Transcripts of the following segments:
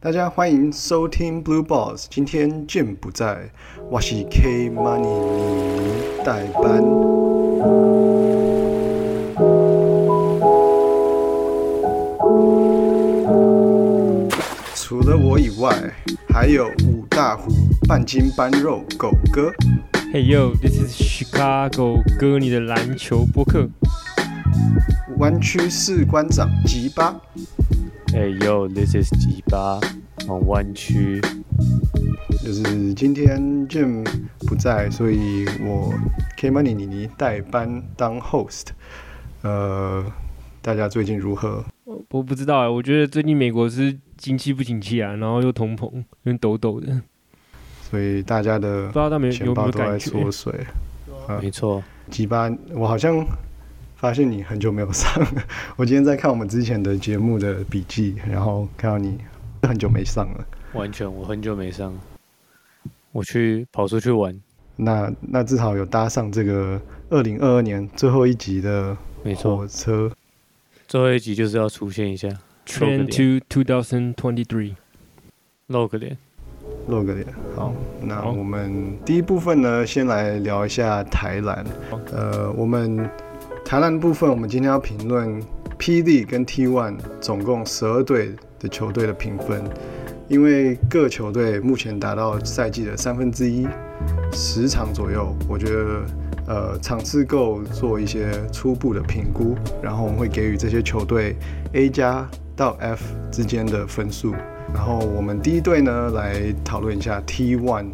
大家欢迎收听 Blue Balls。今天健不在，我是 K Money 你代班。除了我以外，还有五大湖半斤半肉狗哥，Hey yo，this is Chicago 哥，你的篮球播客。湾区士官长吉巴，Hey yo，this is 吉巴，往湾区。就是今天 Jim 不在，所以我 K Money 妮妮代班当 host。呃，大家最近如何？我不知道哎，我觉得最近美国是经济不景气啊，然后又通膨，有点抖抖的，所以大家的不知道他们有有没钱包都在有感觉？缩水。啊没错，吉巴，我好像发现你很久没有上了。我今天在看我们之前的节目的笔记，然后看到你很久没上了。完全我很久没上，我去跑出去玩，那那至少有搭上这个二零二二年最后一集的没错火，车。最后一集就是要出现一下，Train to two thousand twenty three 露个脸。露个脸。好，那我们第一部分呢，先来聊一下台篮。呃，我们台篮部分，我们今天要评论 PD 跟 T1 总共十二队的球队的评分，因为各球队目前达到赛季的三分之一，十场左右，我觉得。呃，场次够做一些初步的评估，然后我们会给予这些球队 A 加到 F 之间的分数，然后我们第一队呢，来讨论一下 T1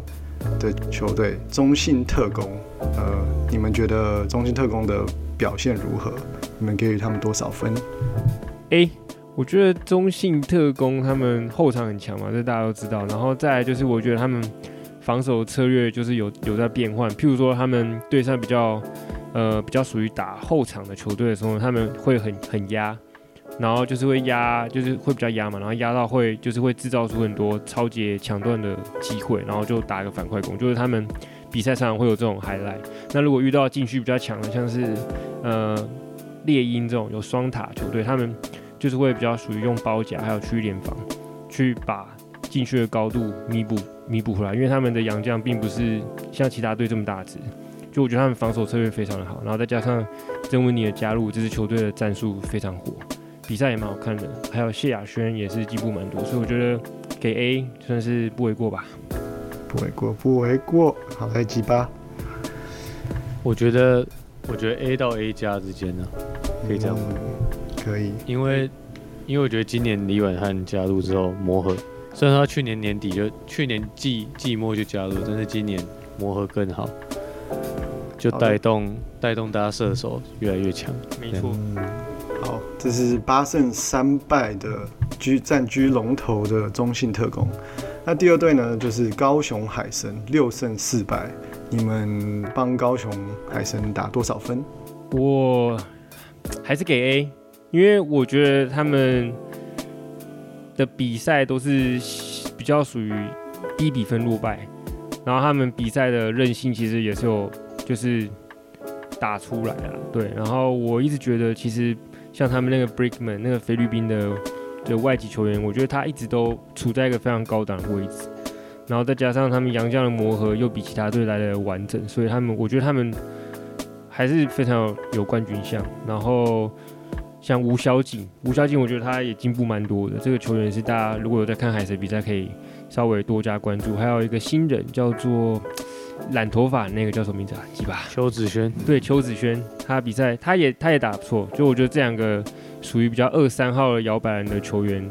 的球队中信特工。呃，你们觉得中信特工的表现如何？你们给予他们多少分？A，我觉得中信特工他们后场很强嘛，这大家都知道。然后再来就是我觉得他们防守策略就是有有在变换，譬如说他们对上比较呃比较属于打后场的球队的时候，他们会很很压，然后就是会压，就是会比较压嘛，然后压到会就是会制造出很多超节抢断的机会，然后就打一个反快攻，就是他们比赛常常会有这种 highlight。那如果遇到禁区比较强的，像是呃猎鹰这种有双塔球队，他们就是会比较属于用包夹还有区域联防去把禁区的高度弥补弥补回来，因为他们的洋将并不是像其他队这么大只，就我觉得他们防守策略非常的好，然后再加上曾文尼的加入，这支球队的战术非常火，比赛也蛮好看的，还有谢亚轩也是进步蛮多，所以我觉得给 A 算是不为过吧。不为过，不为过。好，来吉巴，我觉得，我觉得 A 到 A 加之间呢、可以这样吗嗯可以。因为因为我觉得今年李婉汉加入之后磨合，虽然他去年年底就去年季季末就加入，但是今年磨合更好，就带动带动大家射手越来越强。没错，嗯，好，这是八胜三败的居占居龙头的中信特工。那第二队呢，就是高雄海神，六胜四败。你们帮高雄海神打多少分？我还是给 A，因为我觉得他们的比赛都是比较属于低比分落败，然后他们比赛的韧性其实也是有就是打出来了，对。然后我一直觉得，其实像他们那个 Brickman 那个菲律宾的的外籍球员，我觉得他一直都处在一个非常高档的位置。然后再加上他们洋将的磨合又比其他队来的完整，所以他们我觉得他们还是非常有有冠军相。然后像吴小景，吴小景我觉得他也进步蛮多的。这个球员是大家如果有在看海神比赛，可以稍微多加关注。还有一个新人叫做染头发那个叫什么名字啊？记吧？邱子轩，对，邱子轩，他比赛他也他也打得不错。就我觉得这两个属于比较二三号的摇摆人的球员，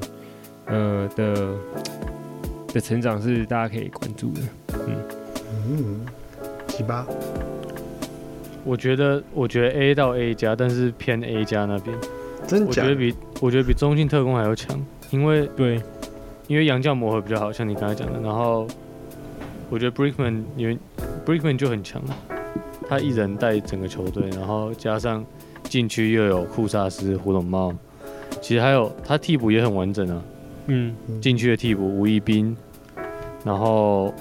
呃的的成长是大家可以关注的。嗯，嗯，七八，我觉得我觉得 A 到 A 加，但是偏 A 加那边，真假？我觉？得比我觉得比中信特工还要强，因为对，因为杨将磨合比较好，像你刚才讲的，然后我觉得 Brickman 因为 Brickman 就很强，他一人带整个球队，然后加上禁区又有库萨斯、胡龙茂，其实还有他替补也很完整啊，嗯，禁区的替补吴一斌，然后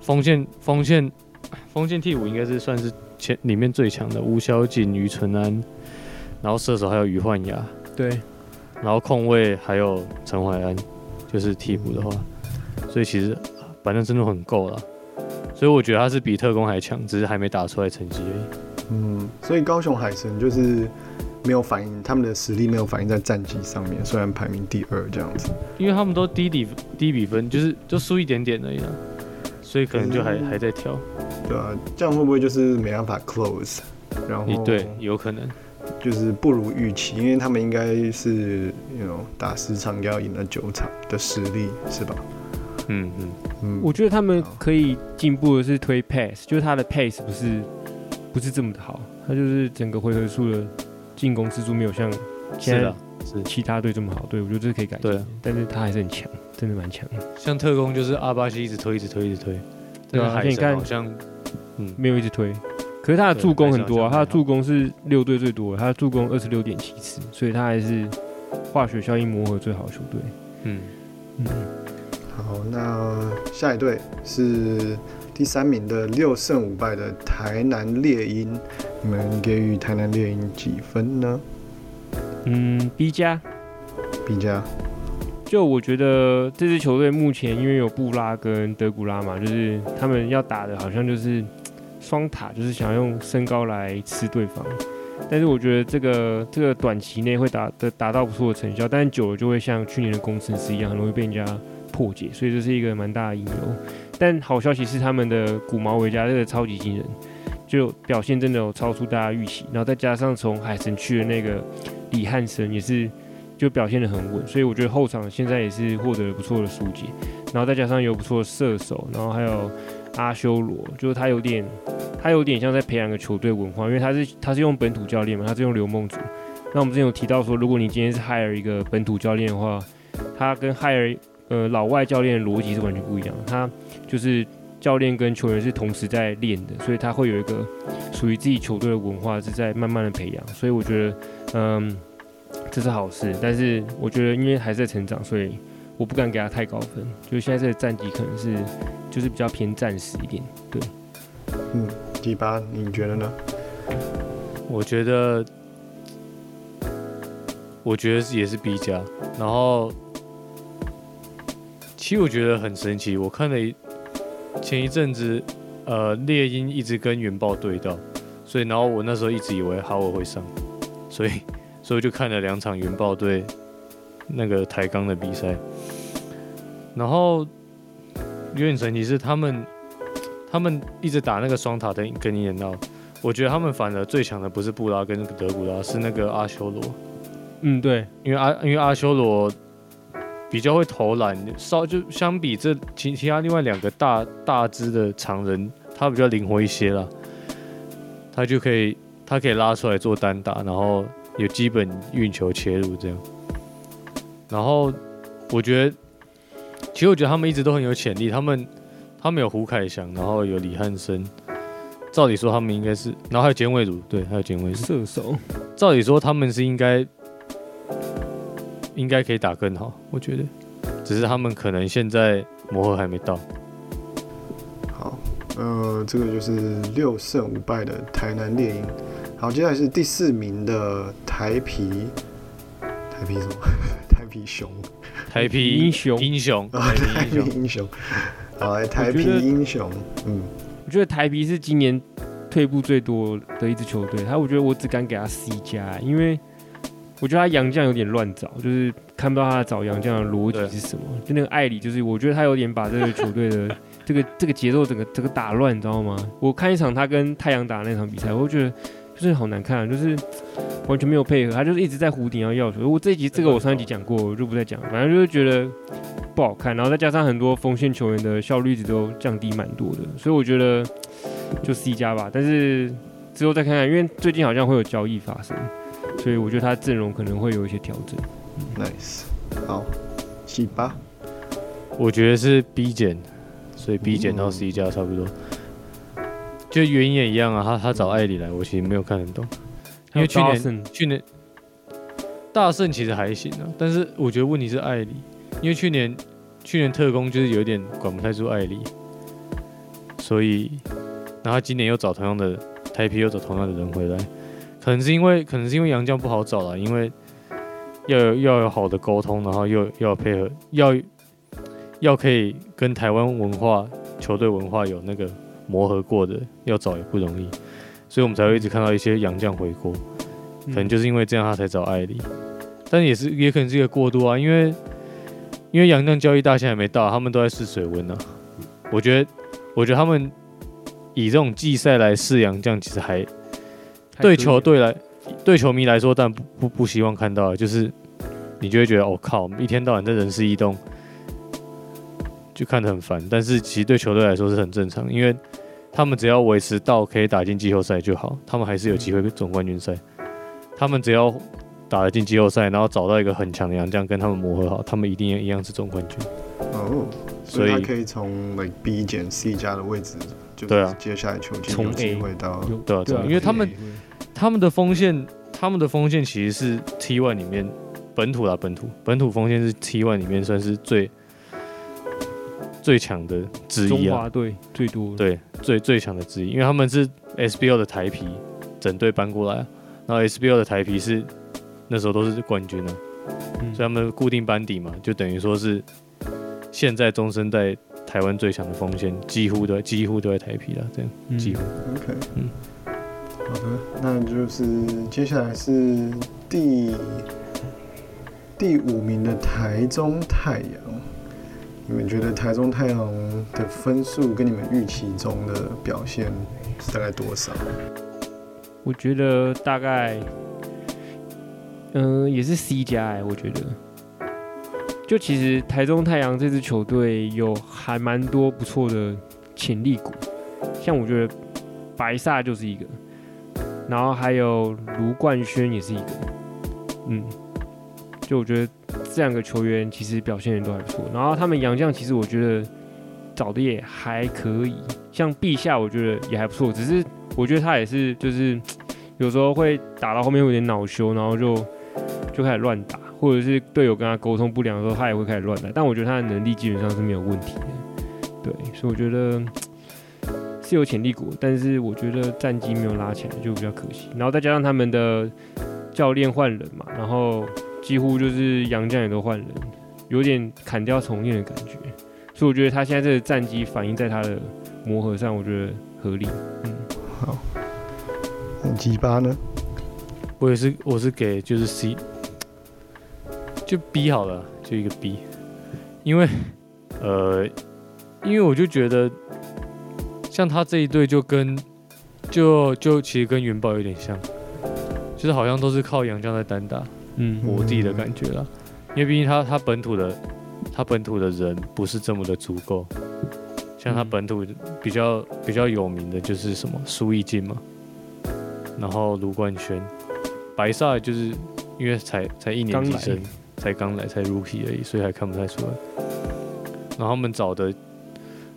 锋线锋线锋线替补应该是算是前里面最强的吴小锦、于纯安，然后射手还有于焕雅，对，然后控卫还有陈怀安，就是替补的话，所以其实反正真的很够了。所以我觉得他是比特工还强，只是还没打出来成绩而已。嗯，所以高雄海神就是没有反映他们的实力，没有反映在战绩上面，虽然排名第二这样子。因为他们都低底低比分，就是就输一点点而已啊，所以可能就还、嗯还在挑。对啊，这样会不会就是没办法 close？然后对，有可能。就是不如预期，因为他们应该是有 you know, 打十场要赢了九场的实力，是吧？嗯嗯，嗯，我觉得他们可以进步的是推 pass，就是他的 pace 不是不是这么的好，他就是整个回合数的进攻次数没有像现在。其他队这么好。对我觉得这是可以改进但是他还是很强，真的蛮强的，像特工就是阿巴西一直推，一直推，一直推。对啊你看好像，嗯，没有一直推。可是他的助攻很多啊，他的助攻是六队最多的，他的助攻二十六点七次，所以他还是化学效应磨合最好的球队。嗯，嗯，好，那下一队是第三名的六胜五败的台南猎鹰，你们给予台南猎鹰几分呢嗯，B 加。？B 加，就我觉得这支球队目前因为有布拉跟德古拉嘛，就是他们要打的好像就是双塔，就是想用身高来吃对方。但是我觉得这个这个短期内会达的达到不错的成效，但是久了就会像去年的工程师一样，很容易被人家破解，所以这是一个蛮大的隐忧。但好消息是他们的古毛维加这个超级新人，就表现真的有超出大家预期，然后再加上从海神去的那个李汉森也是就表现得很稳，所以我觉得后场现在也是获得了不错的疏解，然后再加上有不错的射手，然后还有阿修罗，就是他有点他有点像在培养个球队文化，因为他是他是用本土教练嘛，他是用刘梦竹。那我们之前有提到说，如果你今天是 hire 一个本土教练的话，他跟 hire 呃老外教练的逻辑是完全不一样的，他就是教练跟球员是同时在练的，所以他会有一个属于自己球队的文化是在慢慢的培养，所以我觉得嗯。这是好事，但是我觉得因为还是在成长，所以我不敢给他太高分。就现在这个战绩可能是就是比较偏暂时一点。对，嗯，第八，你觉得呢？我觉得，我觉得是也是 B 加，然后，其实我觉得很神奇，我看了一前一阵子，呃，猎鹰一直跟原爆对到，所以然后我那时候一直以为哈尔会上，所以所以就看了两场原爆队那个抬杠的比赛，然后有点神奇是他们他们一直打那个双塔的跟伊人闹。我觉得他们反而最强的不是布拉跟德古拉，是那个阿修罗，嗯，对，因为阿因为阿修罗比较会投篮，稍就相比这其其他另外两个大大只的常人，他比较灵活一些啦，他就可以他可以拉出来做单打，然后有基本运球切入这样，然后我觉得其实我觉得他们一直都很有潜力，他们他们有胡凯翔，然后有李汉生。照理说他们应该是，然后还有简伟儒，对，还有简伟儒。射手，照理说他们是应该应该可以打更好，我觉得，只是他们可能现在磨合还没到。好，呃，这个就是六胜五败的台南猎鹰。好，接下来是第四名的台皮，台皮什么？台皮熊，台皮英雄英雄，啊，台台皮英雄，皮英雄。好，台皮英雄，嗯，我觉得台皮是今年退步最多的一支球队。他我觉得我只敢给他 C 加，因为我觉得他杨将有点乱找，就是看不到他找杨将的逻辑是什么。就那个艾里，就是我觉得他有点把这个球队的这个 这个节奏整个整个打乱，你知道吗？我看一场他跟太阳打那场比赛，我觉得就是好难看、啊，就是完全没有配合，他就是一直在弧顶要要球。我这一集这个我上一集讲过，我就不再讲了，反正就是觉得不好看，然后再加上很多锋线球员的效率一直都降低蛮多的，所以我觉得就 C 加吧。但是之后再看看，因为最近好像会有交易发生，所以我觉得他阵容可能会有一些调整。nice，好，七八，我觉得是 B 减，所以 B 减到嗯。C 加差不多。就原因也一样啊，他他找艾里来，我其实没有看很懂，因为去年去年大圣其实还行啊，但是我觉得问题是艾里，因为去年去年特工就是有点管不太住艾里，所以然后今年又找同样的台皮又找同样的人回来，可能是因为可能是因为洋将不好找了，因为要有要有好的沟通，然后又要配合，要要可以跟台湾文化、球队文化有那个磨合过的，要找也不容易，所以我们才会一直看到一些洋将回国，嗯。可能就是因为这样他才找艾里，但也是也可能是一个过渡啊，因为因为杨将交易大限还没到，他们都在试水温呢、我觉得，我觉得他们以这种季赛来试杨将，其实还对球队来，对球迷来说，但不不不希望看到的，就是你就会觉得，哦靠，我们一天到晚在人事异动，就看得很烦。但是其实对球队来说是很正常，因为他们只要维持到可以打进季后赛就好，他们还是有机会总冠军赛。他们只要打得进季后赛，然后找到一个很强的洋将跟他们磨合好，他们一定一样是总冠军。哦，所以所以他可以从 like B 减 C 加的位置，就对啊是接下来球季从有机 A 会到有对啊对啊因为他们他们的锋线，他们的锋线其实是 T one 里面本土啦，本土。本土锋线是 T one 里面算是最最强的之中一啊，华队最多，对，最最强的之一，因为他们是 SBL 的台皮整队搬过来啊，然后 SBL 的台皮是那时候都是冠军啊，嗯。所以他们固定班底嘛，就等于说是现在中生代台湾最强的锋线，几乎都几乎都在台皮了，这样嗯。几乎。OK，嗯好的，那就是接下来是第第五名的台中太阳。你们觉得台中太阳的分数跟你们预期中的表现是大概多少？我觉得大概，嗯、也是 C 加哎，我觉得。就其实台中太阳这支球队有还蛮多不错的潜力股，像我觉得白萨就是一个，然后还有卢冠轩也是一个，嗯，就我觉得这两个球员其实表现的都还不错，然后他们洋将其实我觉得找的也还可以，像陛下我觉得也还不错，只是我觉得他也是就是有时候会打到后面有点恼羞，然后就就开始乱打，或者是队友跟他沟通不良的时候，他也会开始乱打。但我觉得他的能力基本上是没有问题的，对，所以我觉得是有潜力股，但是我觉得战绩没有拉起来就比较可惜。然后再加上他们的教练换人嘛，然后几乎就是杨将也都换人，有点砍掉重练的感觉。所以我觉得他现在这个战绩反映在他的磨合上，我觉得合理。嗯，好，那鸡巴呢？我也是，我是给就是 C，就 B 好了，就一个 B，因为呃，因为我就觉得像他这一队就跟就就其实跟元宝有点像，就是好像都是靠杨将在单打，嗯。我自己的感觉啦，因为毕竟他他本土的他本土的人不是这么的足够，像他嗯本土比较比较有名的就是什么苏奕进嘛，然后卢冠轩，白萨就是因为才才一年级生，才刚来才 rookie 而已，所以还看不太出来。然后他们找的，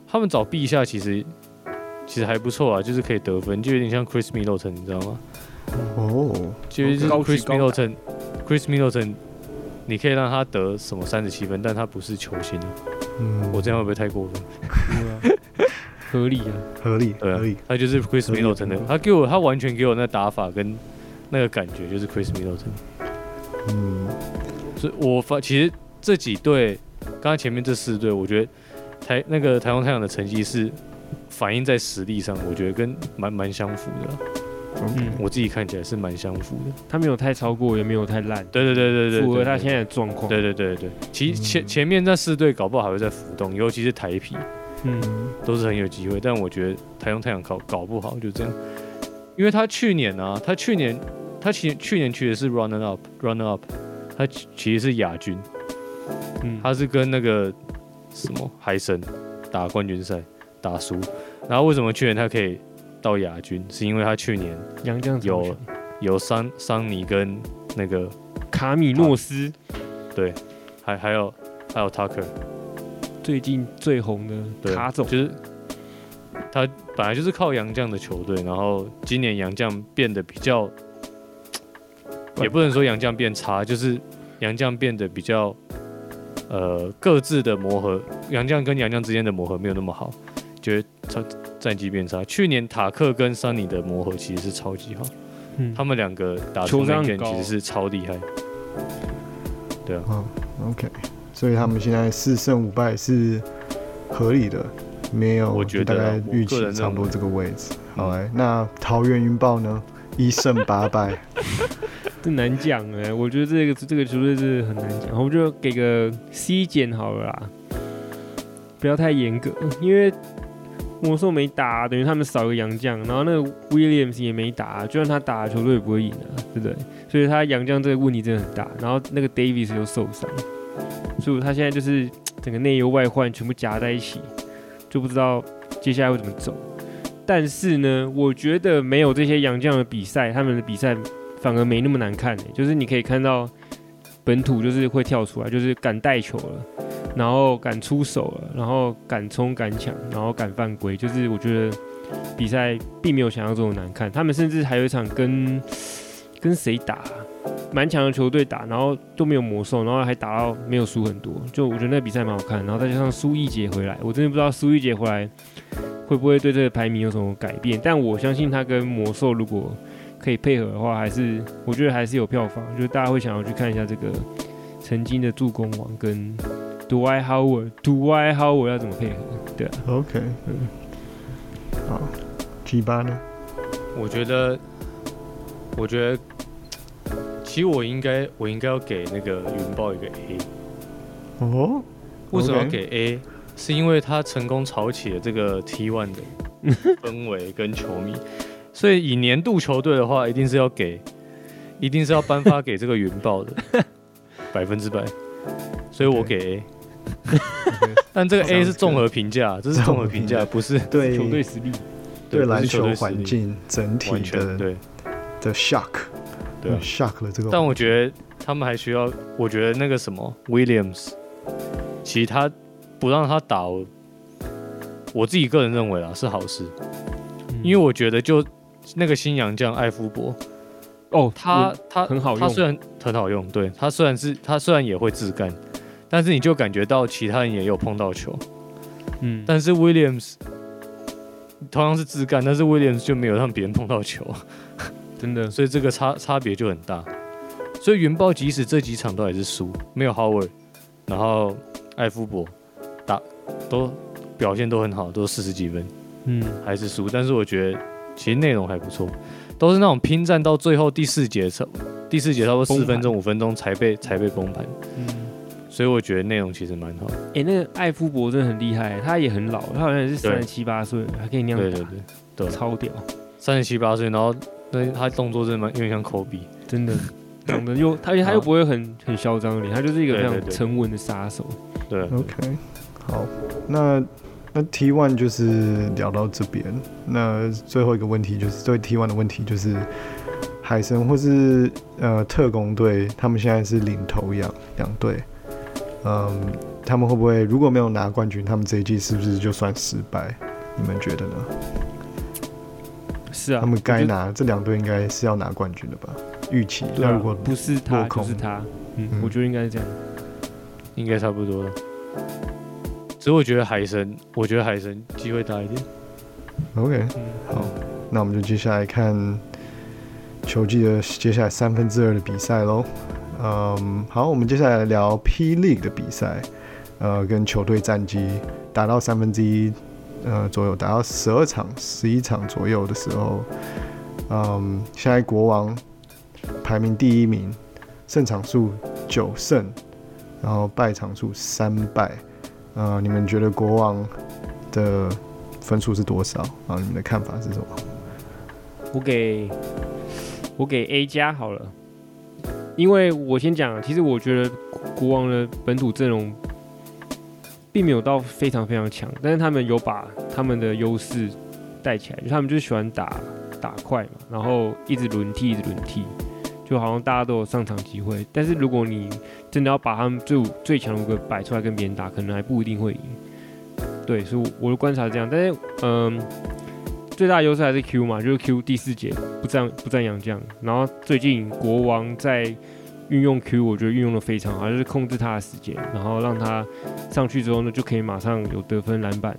他们找陛下其实其实还不错啊，就是可以得分，就有点像 Chris Middleton，你知道吗？哦，就是 Chris Middleton，Chris Middleton，你可以让他得什么三十七分，但他不是球星啊。嗯，我这样会不会太过分？合理啊。合理，对啊合理，他就是 Chris Middleton 的，他给我他完全给我那打法跟那个感觉就是 Chris Middleton。嗯，所以我发其实这几队，刚刚前面这四队，我觉得台那个台湾太阳的成绩是反映在实力上，我觉得跟蛮蛮相符的。啊。嗯，我自己看起来是蛮相符的。他没有太超过，也没有太烂，对对对对对，符合他现在的状况。对对对对，其嗯。前前面那四队搞不好还会再浮动，尤其是台皮。嗯，都是很有机会，但我觉得台中太阳搞搞不好就这样，因为他去年啊，他去年他其去年去的是 runner up runner up，他其其实是亚军，嗯，他是跟那个什么海神打冠军赛打输，然后为什么去年他可以到亚军，是因为他去年杨将有有有桑桑尼跟那个卡米诺斯。对，还还有还有 Tucker。最近最红的对，卡总，就是他本来就是靠杨将的球队，然后今年杨将变得比较，也不能说杨将变差，就是杨将变得比较，呃，各自的磨合，杨绛跟杨绛之间的磨合没有那么好，觉得战战绩变差。去年塔克跟桑尼的磨合其实是超级好，嗯他们两个打球出那商很高件其实是超厉害。对啊，哦，OK，所以他们现在四胜五败是合理的，没有，我觉得大概预期差不多这个位置。好来，那桃园云豹呢？一胜八败，这难讲哎，我觉得这个这个球队是很难讲，我们就给个 C 减好了啦，不要太严格，因为魔兽没打，等于他们少一个洋将，然后那个 Williams 也没打，就算他打，球队也不会赢啊，对不对？所以他洋将这个问题真的很大，然后那个 Davis 又受伤，所以他现在就是整个内忧外患全部夹在一起，就不知道接下来会怎么走。但是呢，我觉得没有这些洋将的比赛，他们的比赛反而没那么难看、就是你可以看到本土就是会跳出来，就是敢带球了，然后敢出手了，然后敢冲敢抢，然后敢犯规，就是我觉得比赛并没有想象中的难看。他们甚至还有一场跟跟谁打，蛮强的球队打，然后都没有魔兽，然后还打到没有输很多，就我觉得那比赛蛮好看。然后再加上苏一杰回来，我真的不知道苏一杰回来会不会对这个排名有什么改变，但我相信他跟魔兽如果可以配合的话，还是我觉得还是有票房，就是大家会想要去看一下这个曾经的助攻王跟 Dwight Howard，Dwight Howard 要怎么配合？对啊，OK，嗯，好，G 八呢？我觉得，我觉得，其实我应该我应该要给那个云豹一个 A。哦，为什么要给 A？是因为他成功炒起了这个 T One 的 氛围跟球迷，所以以年度球队的话，一定是要给，一定是要颁发给这个云豹的，百分之百。所以我给 A。但这个 A 是综合评价，这是综合评价，不是对球队实力，对篮球环境整体完全的对。的 shock，对 shock 了这个。但我觉得他们还需要，我觉得那个什么 Williams，其实他不让他打，我我自己个人认为啊是好事，嗯。因为我觉得就那个新洋将艾夫伯，哦，他他很好用。他虽然很好用，对他虽然是他虽然也会自干，但是你就感觉到其他人也有碰到球，嗯，但是 Williams 同样是自干，但是 Williams 就没有让别人碰到球，真的。所以这个差差别就很大。所以云豹即使这几场都还是输，没有 Howard，然后艾夫伯打都表现都很好，都四十几分，嗯，还是输。但是我觉得其实内容还不错，都是那种拼战到最后第四节差第四节差不多四分钟五分钟才被才被崩盘，嗯，所以我觉得内容其实蛮好。哎、那个艾夫伯真的很厉害，他也很老，他好像也是三十七八岁了，还可以那样打，对对对，对超屌，三十七八岁，然后那他动作真的蛮有点像科比。真的。长得又，他他又不会很很嚣张的脸，他就是一个非常沉稳的杀手。对，OK，好，那那 T one 就是聊到这边。那最后一个问题就是对 T one 的问题就是，海神或是呃特工队，他们现在是领头羊两队，嗯，他们会不会如果没有拿冠军，他们这一季是不是就算失败？你们觉得呢？是啊，他们该拿这两队应该是要拿冠军的吧？预期。那如果不是他就是他，嗯，嗯我觉得应该是这样。应该差不多了。只是我觉得海神，我觉得海神机会大一点。OK，嗯，好，那我们就接下来看球季的接下来三分之二的比赛喽。嗯，好，我们接下来聊 P League 的比赛，呃，跟球队战绩达到三分之一呃左右，达到十二场、十一场左右的时候，嗯，现在国王排名第一名，胜场数九胜，然后败场数三败。呃，你们觉得国王的分数是多少？啊，你们的看法是什么？我给我给 A 加好了，因为我先讲，其实我觉得国王的本土阵容并没有到非常非常强，但是他们有把他们的优势带起来，就他们就喜欢打打快嘛，然后一直轮替，一直轮替，就好像大家都有上场机会。但是如果你真的要把他们最最强的五个摆出来跟别人打，可能还不一定会赢。对，所以我的观察是这样，但是嗯。最大优势还是 Q 嘛，就是 Q 第四节不占不占洋将，然后最近国王在运用 Q，我觉得运用的非常好，就是控制他的时间，然后让他上去之后呢，就可以马上有得分、篮板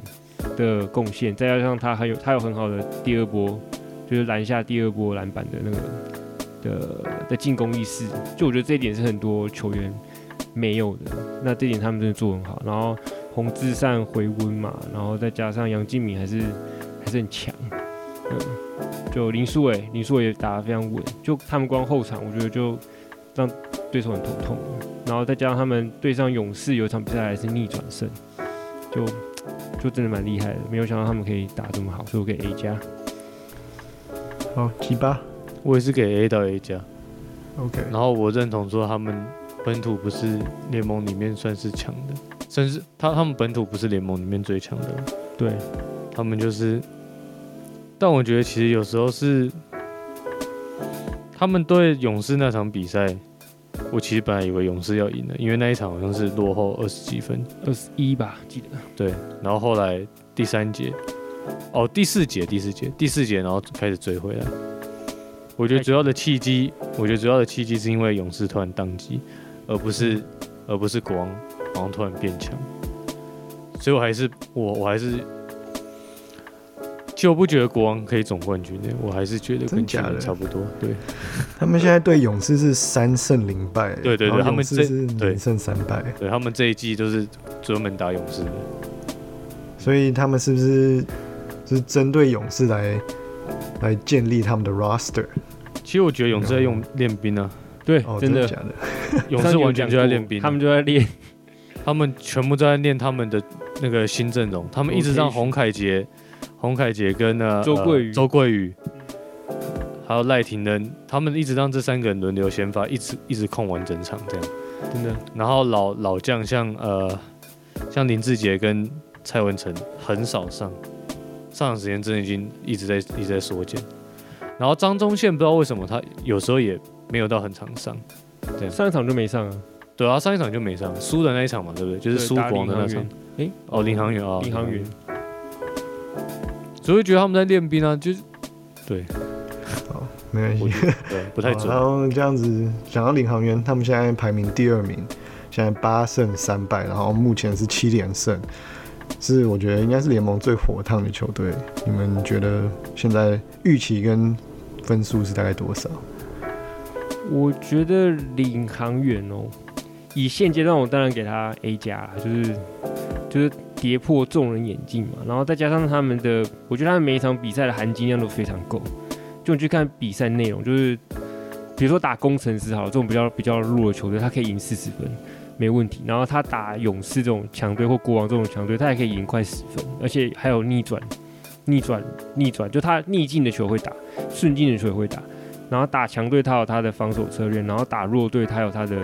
的贡献，再加上他还有他有很好的第二波，就是拦下第二波篮板的那个的的进攻意识，就我觉得这一点是很多球员没有的。那这点他们真的做很好。然后洪志善回温嘛，然后再加上杨敬敏还是还是很强。嗯，就林书伟，林书伟也打得非常稳。就他们光后场，我觉得就让对手很头痛。然后再加上他们对上勇士有一场比赛还是逆转胜，就就真的蛮厉害的。没有想到他们可以打这么好，所以我给 A 加。好，七八我也是给 A 到 A 加。，OK，然后我认同说他们本土不是联盟里面算是强的，甚至他他们本土不是联盟里面最强的，对，他们就是，但我觉得其实有时候是他们对勇士那场比赛，我其实本来以为勇士要赢的，因为那一场好像是落后二十几分，二十一吧，记得。对，然后后来第三节，哦第四节第四节第四节，然后开始追回来。我觉得主要的契机，我觉得主要的契机是因为勇士突然宕机，而不是而不是国王然后突然变强，所以我还是我我还是，其实我不觉得国王可以总冠军的，我还是觉得跟去真假的年差不多。对他们现在对勇士是三胜零败，对对对他们这是对零胜三败，对，他们这一季都是专门打勇士的。所以他们是不是是针对勇士来来建立他们的 roster？其实我觉得勇士在用练兵啊，对，哦，真的假的？勇士完全就在练兵啊，他们就在练。他们全部都在练他们的那个新阵容，他们一直让洪凯杰、洪凯杰跟呢周桂宇。呃周桂宇，还有赖廷恩，他们一直让这三个人轮流先发，一直一直控完整场这样。真的，然后老老将像呃像林志杰跟蔡文成很少上，上场时间真的已经一直在一直在缩减。然后张忠宪不知道为什么他有时候也没有到很常上，上一场就没上啊。对啊，上一场就没上，输的那一场嘛，对不对？就是输对打国的那场领航员。诶，哦，领航员啊，领航员，所以觉得他们在练兵啊，就是对好，没关系。对不太准好然。后这样子讲到领航员，他们现在排名第二名，现在八胜三败，然后目前是七连胜，是我觉得应该是联盟最火烫的球队。你们觉得现在预期跟分数是大概多少？我觉得领航员哦，以现阶段我当然给他 A 加，就是就是跌破众人眼镜嘛，然后再加上他们的，我觉得他们每一场比赛的含金量都非常够。就你去看比赛内容，就是比如说打工程师好，这种比较比较弱的球队，他可以赢四十分没问题。然后他打勇士这种强队或国王这种强队，他也可以赢快十分，而且还有逆转、逆转、逆转，就他逆境的球会打，顺境的球也会打。然后打强队他有他的防守策略，然后打弱队他有他的，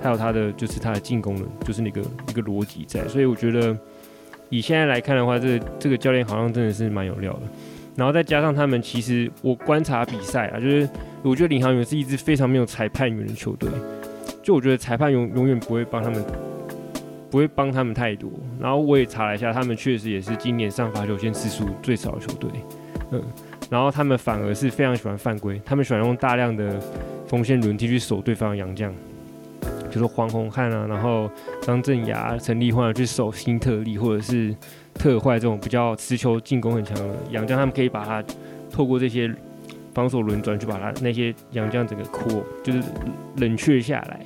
他有他的就是他的进攻的，就是那个一个逻辑在。所以我觉得以现在来看的话，这个这个教练好像真的是蛮有料的。然后再加上他们，其实我观察比赛啊，就是我觉得领航员是一支非常没有裁判员的球队，就我觉得裁判永永远不会帮他们，不会帮他们太多。然后我也查了一下，他们确实也是今年上罚球线次数最少的球队，嗯。然后他们反而是非常喜欢犯规，他们喜欢用大量的锋线轮替去守对方的洋将，比如说黄宏汉啊，然后张镇雅、陈立焕去守新特利或者是特坏这种比较持球进攻很强的洋将，他们可以把他透过这些防守轮转去把他那些洋将整个扩，就是冷却下来。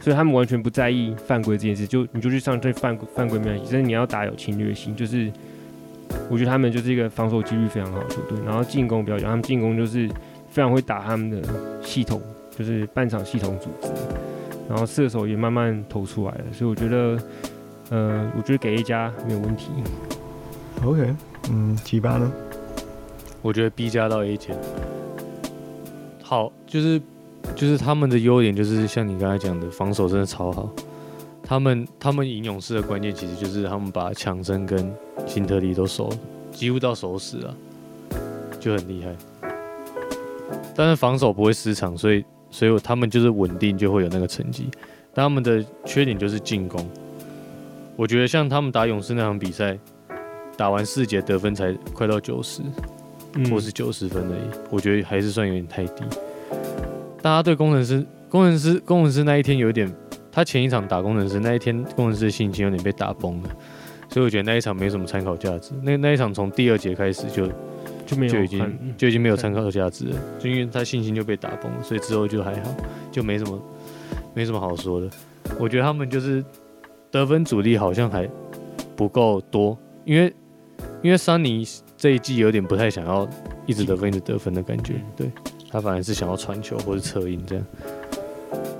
所以他们完全不在意犯规这件事，就你就去上这犯犯规没关系，但是你要打有侵略性，就是我觉得他们就是一个防守纪律非常好的球队，然后进攻比较强，他们进攻就是非常会打他们的系统，就是半场系统组织，然后射手也慢慢投出来了，所以我觉得，呃，我觉得给 A 加没有问题。OK，嗯，七八呢？我觉得 B 加到 A 减。好，就是就是他们的优点就是像你刚才讲的，防守真的超好。他们他们赢勇士的关键其实就是他们把强森跟辛特利都守，几乎到守死了，就很厉害。但是防守不会失常，所以所以他们就是稳定就会有那个成绩。但他们的缺点就是进攻。我觉得像他们打勇士那场比赛，打完四节得分才快到九十，嗯或是九十分而已，我觉得还是算有点太低。大家对工程师、工程师、工程师那一天有点，他前一场打工程师那一天，工程师的信心有点被打崩了，所以我觉得那一场没什么参考价值。那那一场从第二节开始就就没有就已经就已经没有参考价值了，就因为他信心就被打崩了，所以之后就还好，就没什么没什么好说的。我觉得他们就是得分主力好像还不够多，因为因为桑尼这一季有点不太想要一直得分一直得分的感觉，对他反而是想要传球或者策应这样。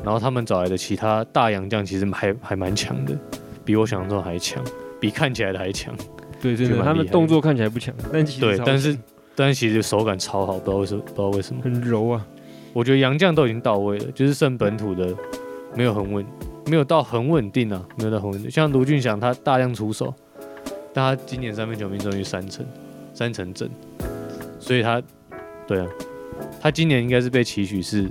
然后他们找来的其他大洋将其实还还蛮强的，比我想象中还强，比看起来的还强。对，真的，他们动作看起来不强，但其实，对但是强但是其实手感超好，不知道为什么，不知道为什么。很柔啊。我觉得洋将都已经到位了，就是剩本土的没有很稳，没有到很稳定啊，没有到很稳定。像卢俊祥他大量出手，但他今年三分球命中率三成，三成正，所以他，对啊，他今年应该是被期许是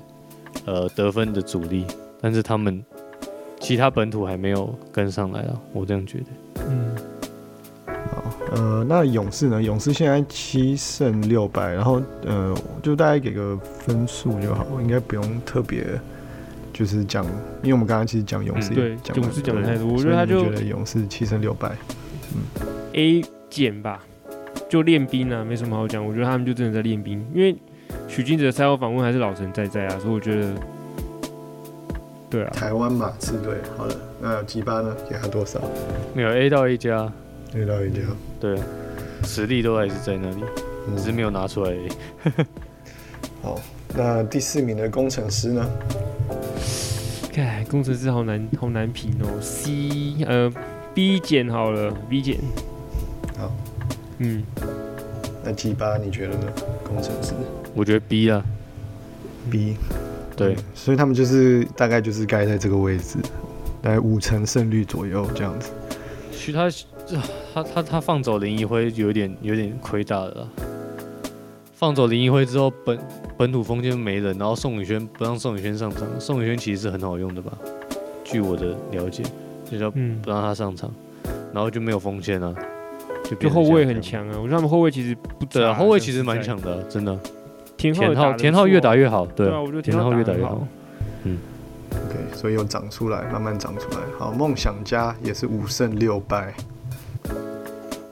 呃得分的主力，但是他们其他本土还没有跟上来啊，我这样觉得。嗯，呃，那勇士呢？勇士现在七胜六败，然后呃，就大概给个分数就好，应该不用特别就是讲，因为我们刚刚其实讲勇士嗯对也讲勇士讲的太多我觉得他就觉得勇士七胜六败，嗯 A 减吧，就练兵啊，没什么好讲。我觉得他们就真的在练兵，因为许金哲赛后访问还是老神在在啊，所以我觉得，对啊，台湾马刺队，好了，那吉巴呢？给他多少？没有 A 到 A 加，六到一加，对啊，实力都还是在那里，嗯。只是没有拿出来而已。好，那第四名的工程师呢？看工程师好难好难评哦，C 呃 B 减好了，B 减，好，嗯，那 T 八你觉得呢？工程师？我觉得 B 啊，B，对。嗯，所以他们就是大概就是盖在这个位置，大概五成胜率左右这样子。其他他他他放走林一辉有点有点亏大了啦。放走林一辉之后，本本土锋线没人，然后宋宇轩不让宋宇轩上场，宋宇轩其实是很好用的吧？据我的了解，就叫嗯不让他上场，然后就没有锋线了，就就后卫。很强啊，我觉得他们后卫其实不对啊，后卫其实蛮强的啊、真的。田浩田浩田浩越打越好，对对啊，我觉得田浩越打越好。嗯 OK，所以又长出来，慢慢长出来。好，梦想家也是五胜六败。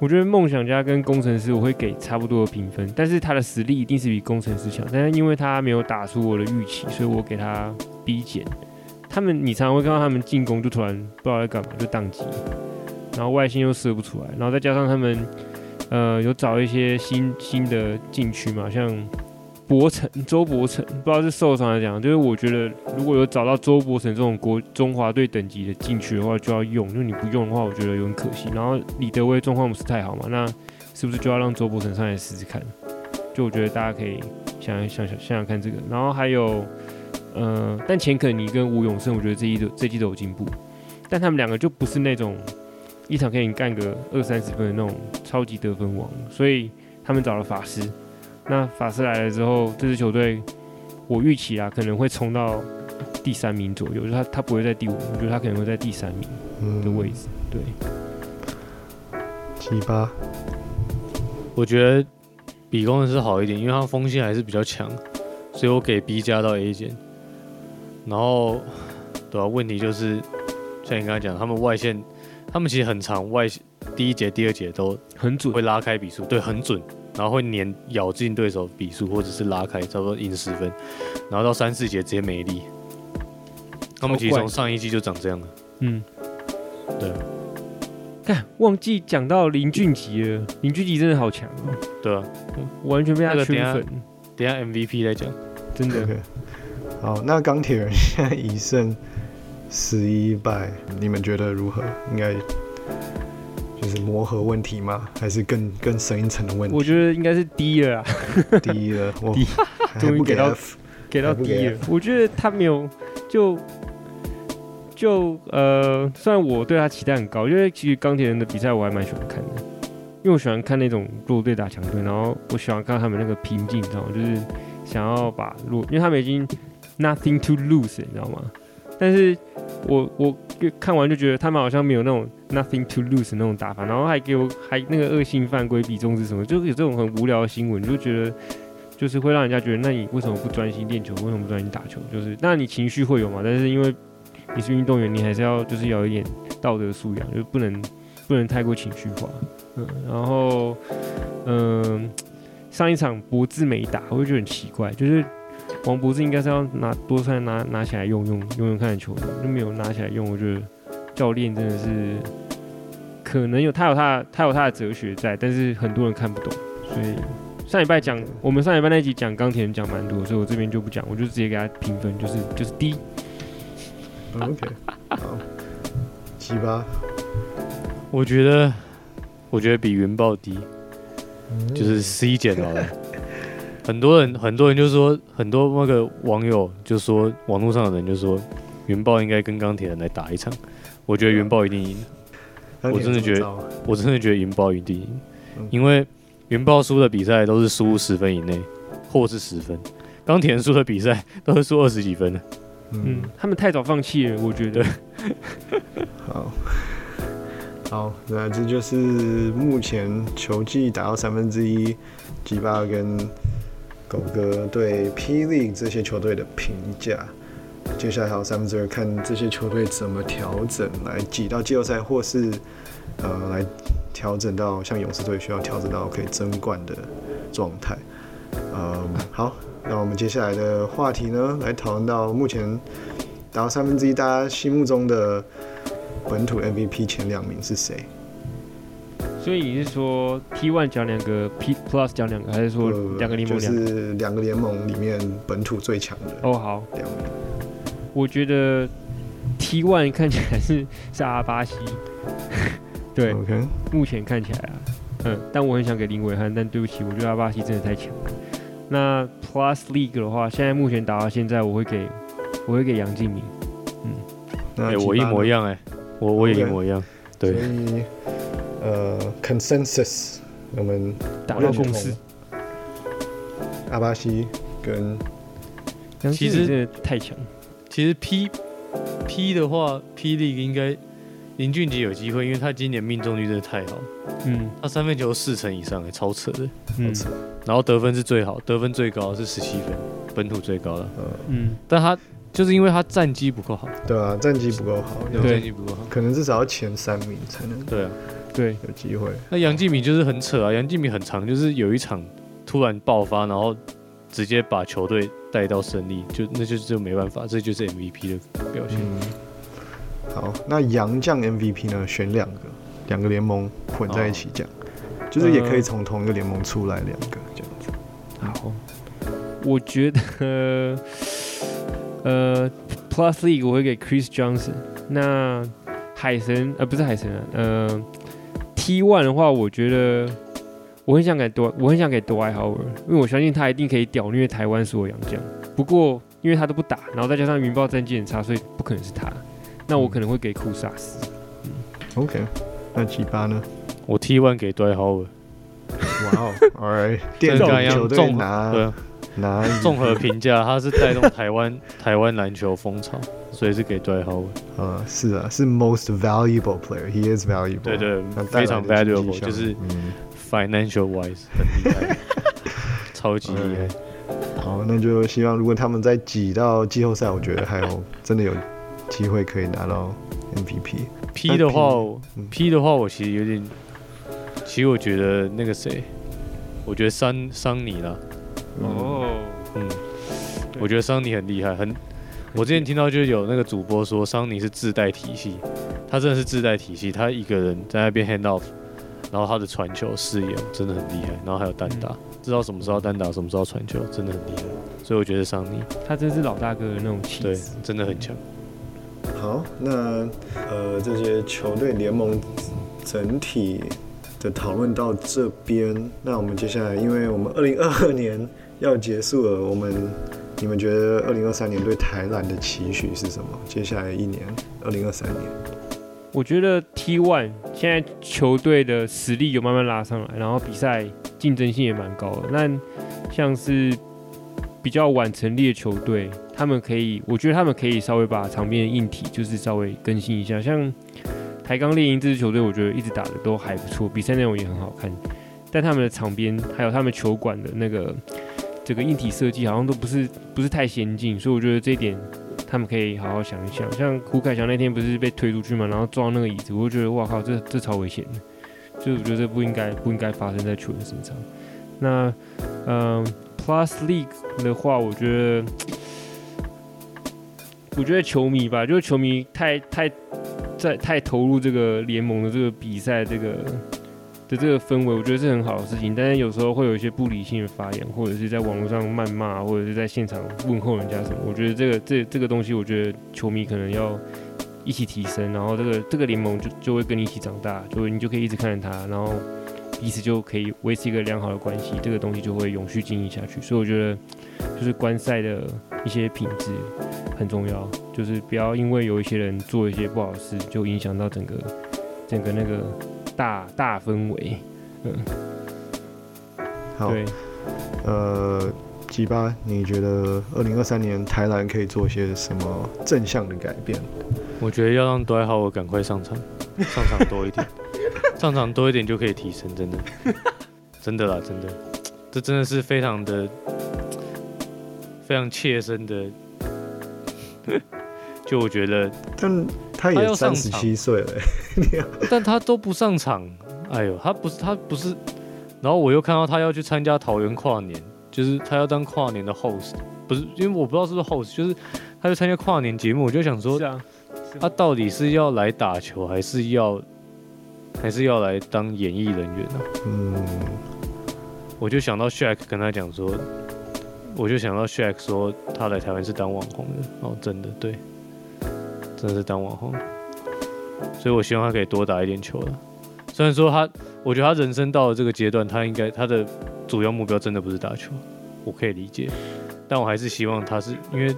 我觉得梦想家跟工程师我会给差不多的评分，但是他的实力一定是比工程师强，但是因为他没有打出我的预期，所以我给他 B 减。他们你常常会看到他们进攻就突然不知道在干嘛，就宕机，然后外星又射不出来，然后再加上他们呃有找一些新新的禁区嘛，像博成周博成，不知道是受伤来讲，就是我觉得如果有找到周博成这种国中华队等级的进去的话，就要用，因为你不用的话，我觉得有点可惜。然后李德威状况不是太好嘛，那是不是就要让周博成上来试试看？就我觉得大家可以想想想想想看这个，然后还有，呃，但钱可尼跟吴永胜，我觉得这一季都这一季都有进步，但他们两个就不是那种一场可以干个二三十分的那种超级得分王，所以他们找了法师。那法师来了之后，这支球队我预期啊可能会冲到第三名左右，就是他他不会在第五，我觉得他可能会在第三名嗯的位置。对，七八，我觉得比工程师好一点，因为他锋线还是比较强，所以我给 B 加到 A 减。然后，对啊，问题就是像你刚才讲，他们外线，他们其实很长，外线第一节、第二节都很准会。拉开比数，对，很准，然后会碾咬进对手比数，或者是拉开，差不多赢十分，然后到三四节直接没力。他们其实从上一季就长这样了，嗯，对，看忘记讲到林俊杰了，林俊杰真的好强哦，对啊。完全被他那个等下圈粉，等下 MVP 再讲，真的。好，那钢铁人现在一胜十一败，你们觉得如何？应该就是磨合问题吗？还是更更深一层的问题？我觉得应该是低了啊，低了，我终于给到给到还不 D 给了。我觉得他没有就就呃，虽然我对他期待很高，因为其实钢铁人的比赛我还蛮喜欢看的，因为我喜欢看那种弱队打强队，然后我喜欢看他们那个拼劲，你知道吗？就是想要把弱，因为他们已经 nothing to lose，你知道吗？但是我我看完就觉得他们好像没有那种 nothing to lose 那种打法，然后还给我还那个恶性犯规比重是什么，就是有这种很无聊的新闻，就觉得就是会让人家觉得，那你为什么不专心练球？为什么不专心打球？就是那你情绪会有嘛，但是因为你是运动员，你还是要就是要有一点道德素养，就不能不能太过情绪化。嗯，然后嗯、上一场博智没打，我就觉得很奇怪，就是王博士应该是要拿多出来拿拿起来用用用用看的球员，就没有拿起来用。我觉得教练真的是可能有他有他他有他的哲学在，但是很多人看不懂。所以上礼拜讲我们上礼拜那一集讲钢铁人讲蛮多，所以我这边就不讲，我就直接给他评分，就是就是低。OK，好，七八，我觉得，我觉得比云豹低，就是 C 减好了。很多人，很多人就说，很多那个网友就说，网络上的人就说，云豹应该跟钢铁人来打一场。我觉得云豹一定赢，我真的觉得我真的觉得云豹一定赢。嗯，因为云豹输的比赛都是输十分以内，或是十分。钢铁人输的比赛都是输二十几分。的。嗯。嗯，，他们太早放弃了，我觉得。好，好，那这就是目前球季打到三分之一，吉巴跟狗哥对霹雳这些球队的评价。接下来还有三分之二，看这些球队怎么调整来挤到季后赛，或是呃来调整到像勇士队需要调整到可以争冠的状态。嗯，好，那我们接下来的话题呢，来讨论到目前打到三分之一，大家心目中的本土 MVP 前两名是谁？所以你是说 T one 讲两个，P Plus 讲两个，还是说呃两个联盟就两个？是两个联盟里面本土最强的哦，好。我觉得 T one 看起来是是阿巴西，对，OK，目前看起来啊，嗯，但我很想给林伟汉，但对不起，我觉得阿巴西真的太强了。那 Plus League 的话，现在目前打到现在，我会给我会给杨敬敏，哎、那我一模一样哎、我我也一模一样。所对，以呃，consensus，我们打到共识。阿巴西跟其实太强，其实 P P 的话，P 力应该林俊杰有机会，因为他今年命中率真的太好，嗯。他三分球四成以上哎、超扯的。嗯。然后得分是最好，得分最高是十七分，本土最高的。呃，嗯，但他就是因为他战绩不够好，对啊，战绩不够好，战绩不够好。可能至少要前三名才能对啊，对，有机会。那杨敬敏就是很扯啊，杨敬敏很长，就是有一场突然爆发，然后直接把球队带到胜利，就那就就没办法，这就是 MVP 的表现。嗯，好，那杨将 MVP 呢？选两个，两个联盟混在一起讲，就是也可以从同一个联盟出来两个这样子。好，我觉得呃 Plus League 我会给 Chris Johnson，那海神呃不是海神啊，呃 T One 的话，我觉得我很想给多，我很想给 Dwight Howard，因为我相信他一定可以屌虐台湾所有洋将。不过因为他都不打，然后再加上云豹战绩很差，所以不可能是他。那我可能会给库萨斯。OK，那七八呢？我 T one 给 d w i Howard，哇哦，All right，电跟刚刚一样球队综合拿对啊，拿综合评价，他是带动台湾台湾篮球风潮，所以是给 d w i Howard。呃，是啊，是 most valuable player，he is valuable。对对非常 valuable，就是嗯，financial wise 很厉害，超级厉害。好，那就希望如果他们再挤到季后赛，我觉得还有真的有机会可以拿到 MVP。P 的话，P 的话我其实有点，其实我觉得那个谁，我觉得桑桑尼啦，哦，嗯，我觉得桑尼很厉害，很。我之前听到就是有那个主播说桑尼是自带体系，他真的是自带体系，他一个人在那边 hand off，然后他的传球视野真的很厉害，然后还有单打，知道什么时候单打，什么时候传球，真的很厉害，所以我觉得桑尼他真是老大哥的那种气对质。真的很强。好，那呃这些球队联盟整体的讨论到这边，那我们接下来，因为我们二零二二年要结束了，我们你们觉得二零二三年对台篮的期许是什么？接下来一年，二零二三年，我觉得 T One 现在球队的实力有慢慢拉上来，然后比赛竞争性也蛮高的。那像是比较晚成立的球队，他们可以，我觉得他们可以稍微把场边的硬体就是稍微更新一下。像台钢猎鹰这支球队，我觉得一直打的都还不错，比赛内容也很好看，但他们的场边还有他们球馆的那个这个硬体设计好像都不是不是太先进，所以我觉得这一点他们可以好好想一想。像胡凯翔那天不是被推出去嘛，然后撞那个椅子，我就觉得哇靠，这这超危险的，就我觉得这不应该不应该发生在球员身上。那嗯、Plus League 的话，我觉得，我觉得球迷吧，就是球迷太太在太投入这个联盟的这个比赛这个的这个氛围，我觉得是很好的事情。但是有时候会有一些不理性的发言，或者是在网络上谩骂，或者是在现场问候人家什么。我觉得这个这这个东西，我觉得球迷可能要一起提升，然后这个这个联盟就就会跟你一起长大，就你就可以一直看着他，然后。彼此就可以维持一个良好的关系，这个东西就会永续经营下去。所以我觉得，就是观赛的一些品质很重要，就是不要因为有一些人做一些不好事，就影响到整个整个那个大大氛围。嗯，好，对，呃，吉巴，你觉得二零二三年台南可以做些什么正向的改变？我觉得要让多爱好我赶快上场，上场多一点。上场多一点就可以提升，真的，真的啦，真的，这真的是非常的、非常切身的。就我觉得，但他也三十七岁了，但他都不上场。哎呦，他不是他不是，然后我又看到他要去参加桃园跨年，就是他要当跨年的 host，不是因为我不知道是不是 host，就是他去参加跨年节目，我就想说，他到底是要来打球还是要？还是要来当演艺人员呢？嗯，我就想到 Shaq 跟他讲说，我就想到 Shaq 说他来台湾是当网红的哦，真的对，真的是当网红，所以我希望他可以多打一点球了。虽然说他，我觉得他人生到了这个阶段，他应该他的主要目标真的不是打球，我可以理解，但我还是希望他是因为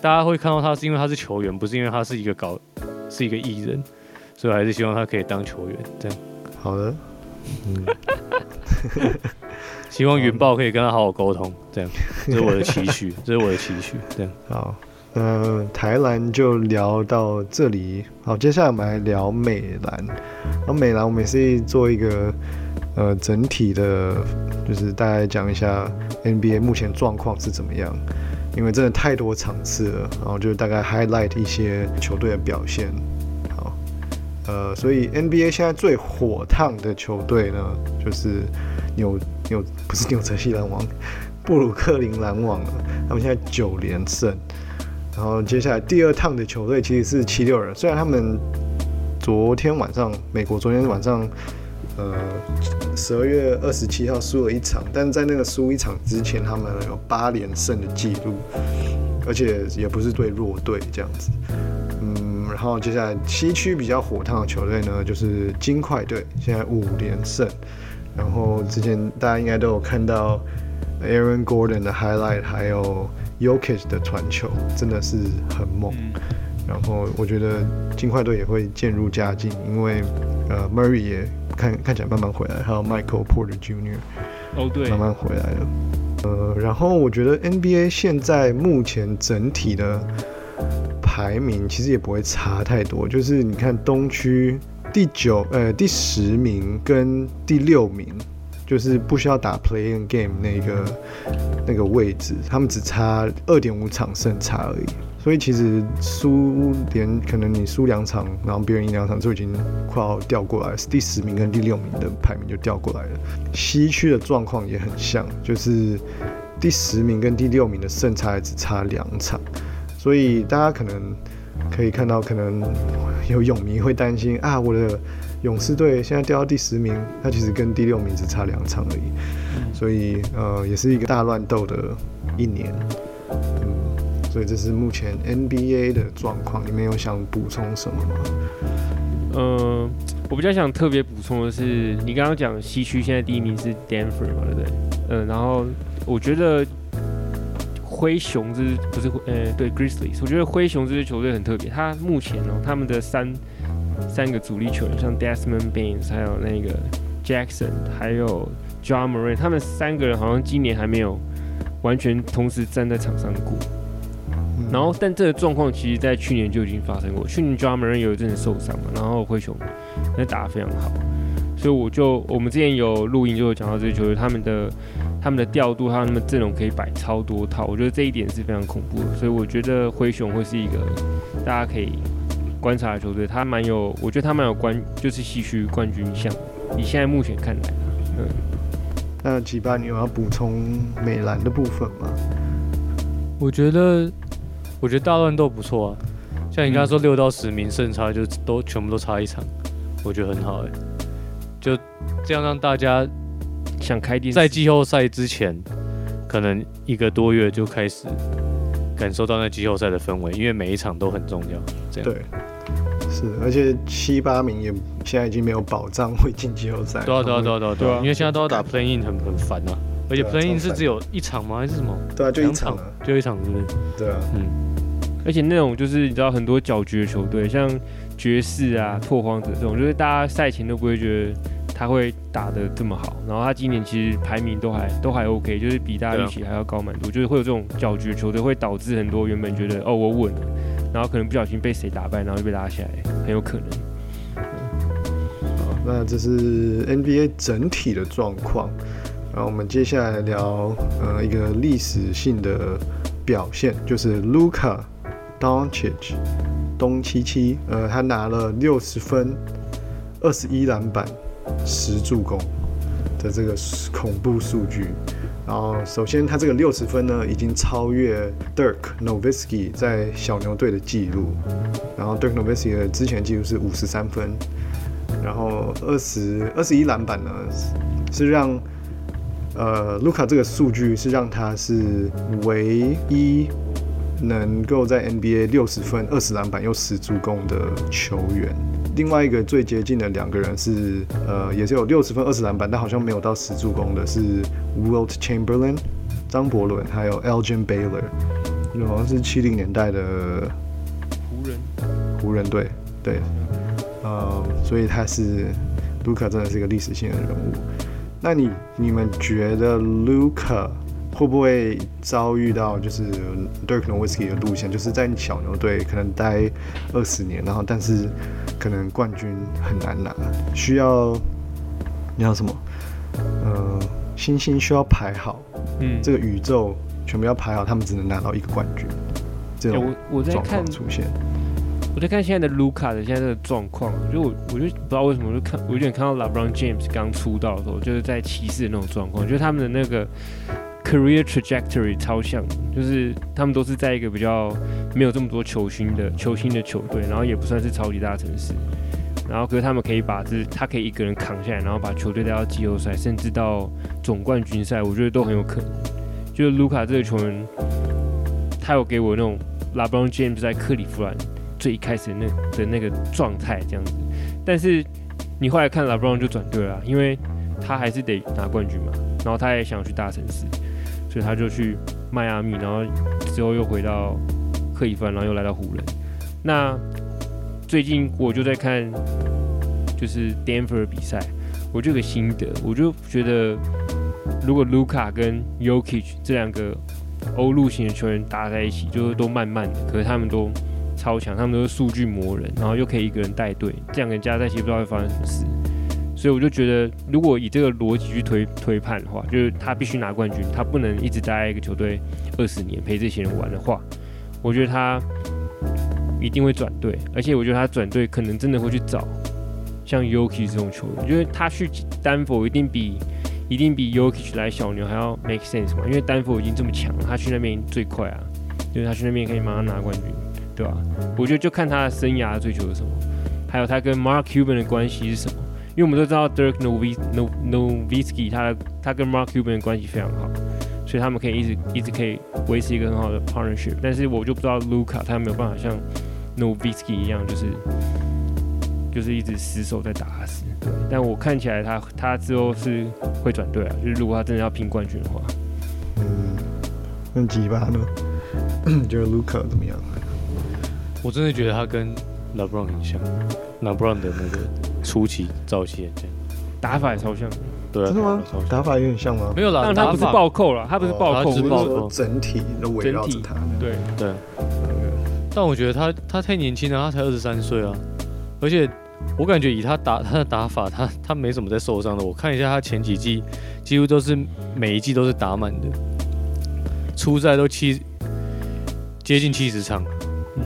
大家会看到他是因为他是球员，不是因为他是一个搞是一个艺人。所以还是希望他可以当球员，这样。好的，嗯，希望云豹可以跟他好好沟通，这样，这是我的期许，这是我的期许，这样。好，呃台篮就聊到这里，好，接下来我们来聊美篮。然后美篮我们也是做一个呃整体的，就是大概讲一下 NBA 目前状况是怎么样，因为真的太多场次了，然后就大概 highlight 一些球队的表现。好呃，所以 NBA 现在最火烫的球队呢，就是纽纽不是纽泽西篮网，布鲁克林篮网了。他们现在九连胜，然后接下来第二趟的球队其实是七六人。虽然他们昨天晚上美国昨天晚上，呃，十二月二十七号输了一场，但在那个输一场之前，他们有八连胜的记录，而且也不是对弱队这样子。嗯然后接下来西区比较火烫的球队呢，就是金块队，现在五连胜。然后之前大家应该都有看到 Aaron Gordon 的 highlight，还有 Yokish 的传球，真的是很猛。然后我觉得金块队也会渐入佳境，因为呃 Murray 也看看起来慢慢回来，还有 Michael Porter Jr. 哦对，慢慢回来了。呃，然后我觉得 NBA 现在目前整体的。排名其实也不会差太多，就是你看东区第九呃第十名跟第六名，就是不需要打 play in game 那个那个位置，他们只差二点五场胜差而已。所以其实输连可能你输两场，然后别人赢两场就已经快要掉过来，第十名跟第六名的排名就掉过来了。西区的状况也很像，就是第十名跟第六名的胜差只差两场。所以大家可能可以看到，可能有泳迷会担心啊，我的勇士队现在掉到第十名，他其实跟第六名只差两场而已。所以呃，也是一个大乱斗的一年。嗯，所以这是目前 NBA 的状况。你们有想补充什么吗？嗯，我比较想特别补充的是，你刚刚讲西区现在第一名是 Denver 嘛，对不对？嗯，然后我觉得。灰熊这不是灰呃对 Grizzlies，我觉得灰熊这支球队很特别。他目前哦，他们的三三个主力球员，像 Desmond Bain，还有那个 Jackson，还有 John Moran，他们三个人好像今年还没有完全同时站在场上过。然后，但这个状况其实在去年就已经发生过。去年 John Moran 有一阵子受伤嘛，然后灰熊那打得非常好。所以我就我们之前有录音就有讲到这些球员，他们的。他们的调度，他们的阵容可以摆超多套，我觉得这一点是非常恐怖的。所以我觉得灰熊会是一个大家可以观察的球队，他蛮有，我觉得他蛮有冠，就是西区冠军相。以现在目前看来，嗯，那吉巴，你有要补充美兰的部分吗？我觉得，我觉得大乱斗不错啊。像你刚刚说嗯六到十名胜差就都全部都差一场，我觉得很好哎、就这样让大家想开店在季后赛之前，可能一个多月就开始感受到那季后赛的氛围，因为每一场都很重要。这样对，是，而且七八名也现在已经没有保障会进季后赛。对啊对啊对啊对啊因为现在都要打 play in 很很烦啊，而且对啊 play in 超烦是只有一场吗？还是什么？对啊，就一两场场啊，就一场是不是？对啊，嗯，而且那种就是你知道很多搅局的球队，像爵士啊、拓荒者这种，就是大家赛前都不会觉得他会打的这么好，然后他今年其实排名都还都还 OK，就是比大家预期还要高蛮多，就是会有这种搅局的球队会导致很多原本觉得哦我稳了，然后可能不小心被谁打败，然后就被拉下来，很有可能。好，那这是 NBA 整体的状况。然后我们接下来聊呃一个历史性的表现，就是 Luka Doncic 东七七，呃，他拿了六十分、二十一篮板、十助攻的这个恐怖数据。然后，首先他这个六十分呢，已经超越 Dirk Nowitzki 在小牛队的记录。然后 Dirk Nowitzki 的之前记录是五十三分，然后二十二十一篮板呢，是让呃卢卡这个数据是让他是唯一能够在 NBA 六十分、二十篮板又十助攻的球员。另外一个最接近的两个人是呃也是有六十分、二十篮板，但好像没有到十助攻的是 Wilt Chamberlain 张伯伦，还有 Elgin Baylor，好像是七零年代的湖人。湖人队，对，呃，所以他是卢卡真的是一个历史性的人物。那你你们觉得卢卡会不会遭遇到就是 Dirk Nowitzki 的路线，就是在小牛队可能待二十年，然后但是可能冠军很难拿，需要你要什么？呃，星星需要排好，嗯，这个宇宙全部要排好，他们只能拿到一个冠军，这欸种我我在状看况出现。我在看现在的卢卡的现在这个状况，就我我就不知道为什么，我就看我有点看到 LeBron James 刚出道的时候，就是在骑士的那种状况，就是他们的那个 career trajectory 超像，就是他们都是在一个比较没有这么多球星的球星的球队，然后也不算是超级大城市，然后可是他们可以把这他可以一个人扛下来，然后把球队带到季后赛，甚至到总冠军赛，我觉得都很有可能。就是卢卡这个球员，他有给我那种 LeBron James 在克利夫兰。最一开始那的那个状态这样子，但是你后来看 LeBron 就转队了，因为他还是得拿冠军嘛，然后他也想去大城市，所以他就去迈阿密，然后之后又回到克利夫兰，然后又来到湖人。那最近我就在看就是 Denver 的比赛，我就有个心得，我就觉得如果卢卡跟 Yokic 这两个欧陆型的球员打在一起，就是都慢慢的，可是他们都超强，他们都是数据魔人，然后又可以一个人带队，这两个人加在一起不知道会发生什么事。所以我就觉得，如果以这个逻辑去推推判的话，就是他必须拿冠军，他不能一直待在一个球队二十年陪这些人玩的话，我觉得他一定会转队，而且我觉得他转队可能真的会去找像 Yoki 这种球员，因为他去丹佛一定比一定比 Yoki 来小牛还要 make sense 嘛，因为丹佛已经这么强了，他去那边最快啊，就是他去那边可以马上拿冠军。对吧、我觉得就看他的生涯追求是什么，还有他跟 Mark Cuban 的关系是什么。因为我们都知道 Dirk Nowitzki No Nowitzki 他的他跟 Mark Cuban 的关系非常好，所以他们可以一直一直可以维持一个很好的 partnership。但是我就不知道 Luca 他有没有办法像 Nowitzki 一样，就是就是一直死守在打死。对，但我看起来他他之后是会转队啊，就是如果他真的要拼冠军的话，嗯，那吉巴呢？你 觉得 Luca 怎么样？我真的觉得他跟 LeBron 很像，LeBron 的那个初期早期很像。打法也超像。对啊，真的吗超像打法有点像吗？没有啦，但他不是打法暴扣了，他不是暴扣，他只是暴扣我是说整体都围绕着他。对，对，但我觉得他他太年轻了，他才二十三岁啊，而且我感觉以他打他的打法，他他没怎么在受伤的。我看一下他前几季，几乎都是每一季都是打满的，初赛都七接近七十场，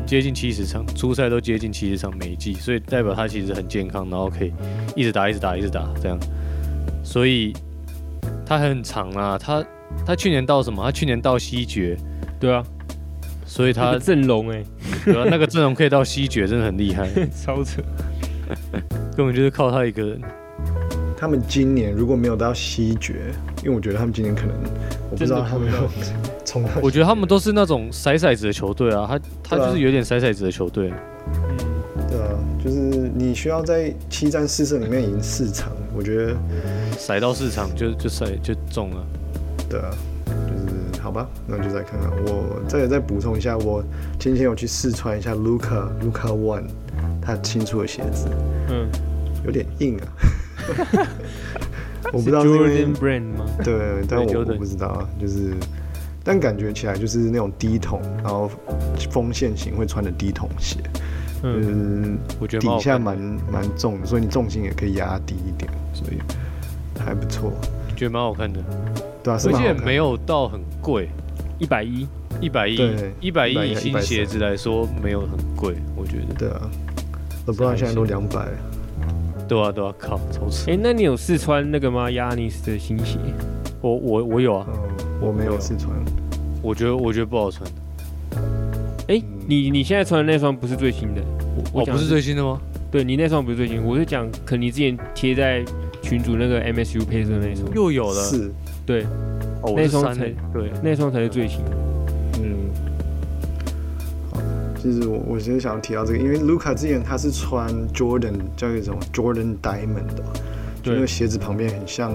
接近七十场，初赛都接近七十场每一季，所以代表他其实很健康，然后可以一直打一直打一直打这样，所以他很长啊，他他去年到什么？他去年到西决，对啊，所以他他阵容哎，对啊那个阵容可以到西决，真的很厉害，超扯。根本就是靠他一个人。他们今年如果没有到西决，因为我觉得他们今年可能，我不知道他们要冲到。我觉得他们都是那种筛骰子的球队啊，他他就是有点筛骰子的球队。嗯，对啊，就是你需要在七战四胜里面赢四场，我觉得骰到四场就就骰就中了。对啊，就是好吧，那就再看看。我再再补充一下，我今天有去试穿一下 Luca Luca One 他新出的鞋子，嗯，有点硬啊。我不知道是 Jordan Brand 吗？对，但我不知道啊，就是，但感觉起来就是那种低筒，然后锋线型会穿的低筒鞋，嗯，嗯，我觉得底下蛮蛮重的，所以你重心也可以压低一点，所以还不错，觉得蛮好看的，对啊，是而且没有到很贵，一百一，一百一对一百一以新鞋子来说没有很贵，我觉得。对啊，LeBron 现在都两百，对啊对啊，靠，超扯！哎，那你有试穿那个吗？亚尼斯的新鞋？我我我有啊，嗯，我没有试穿，我觉得我觉得不好穿。哎，你你现在穿的那双不是最新的，我我哦，不是最新的吗？对你那双不是最新，我是讲可能你之前贴在群主那个 MSU 配色那双，又有了，是，对，哦，那双才对，那双才是最新的。嗯。好，其实我我其实想提到这个，因为卢卡之前他是穿 Jordan 叫一种 Jordan Diamond 的，就对。那个鞋子旁边很像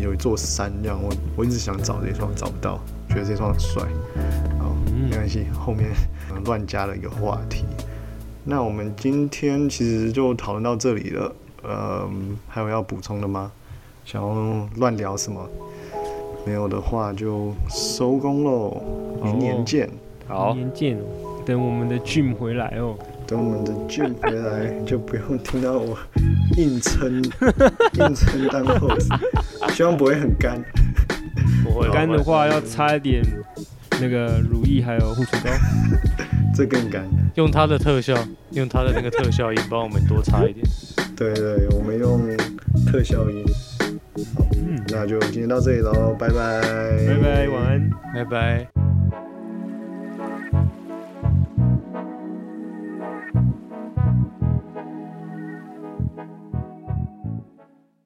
有有一座山这样。我我一直想找这双，找不到，觉得这双很帅。好，嗯没关系，后面呃乱加了一个话题。那我们今天其实就讨论到这里了，呃，还有要补充的吗？想要乱聊什么？没有的话就收工喽，明年见。好明，年见哦，等我们的 Jim 回来哦。等我们的卷回来，就不用听到我硬撑 硬撑当 host，，希望不会很干。不会干的话要擦一点那个乳液还有护唇膏。这更干。用它的特效，用它的那个特效音帮我们多擦一点。对对，我们用特效音。嗯，那就今天到这里喽，拜拜。拜拜，晚安。拜拜。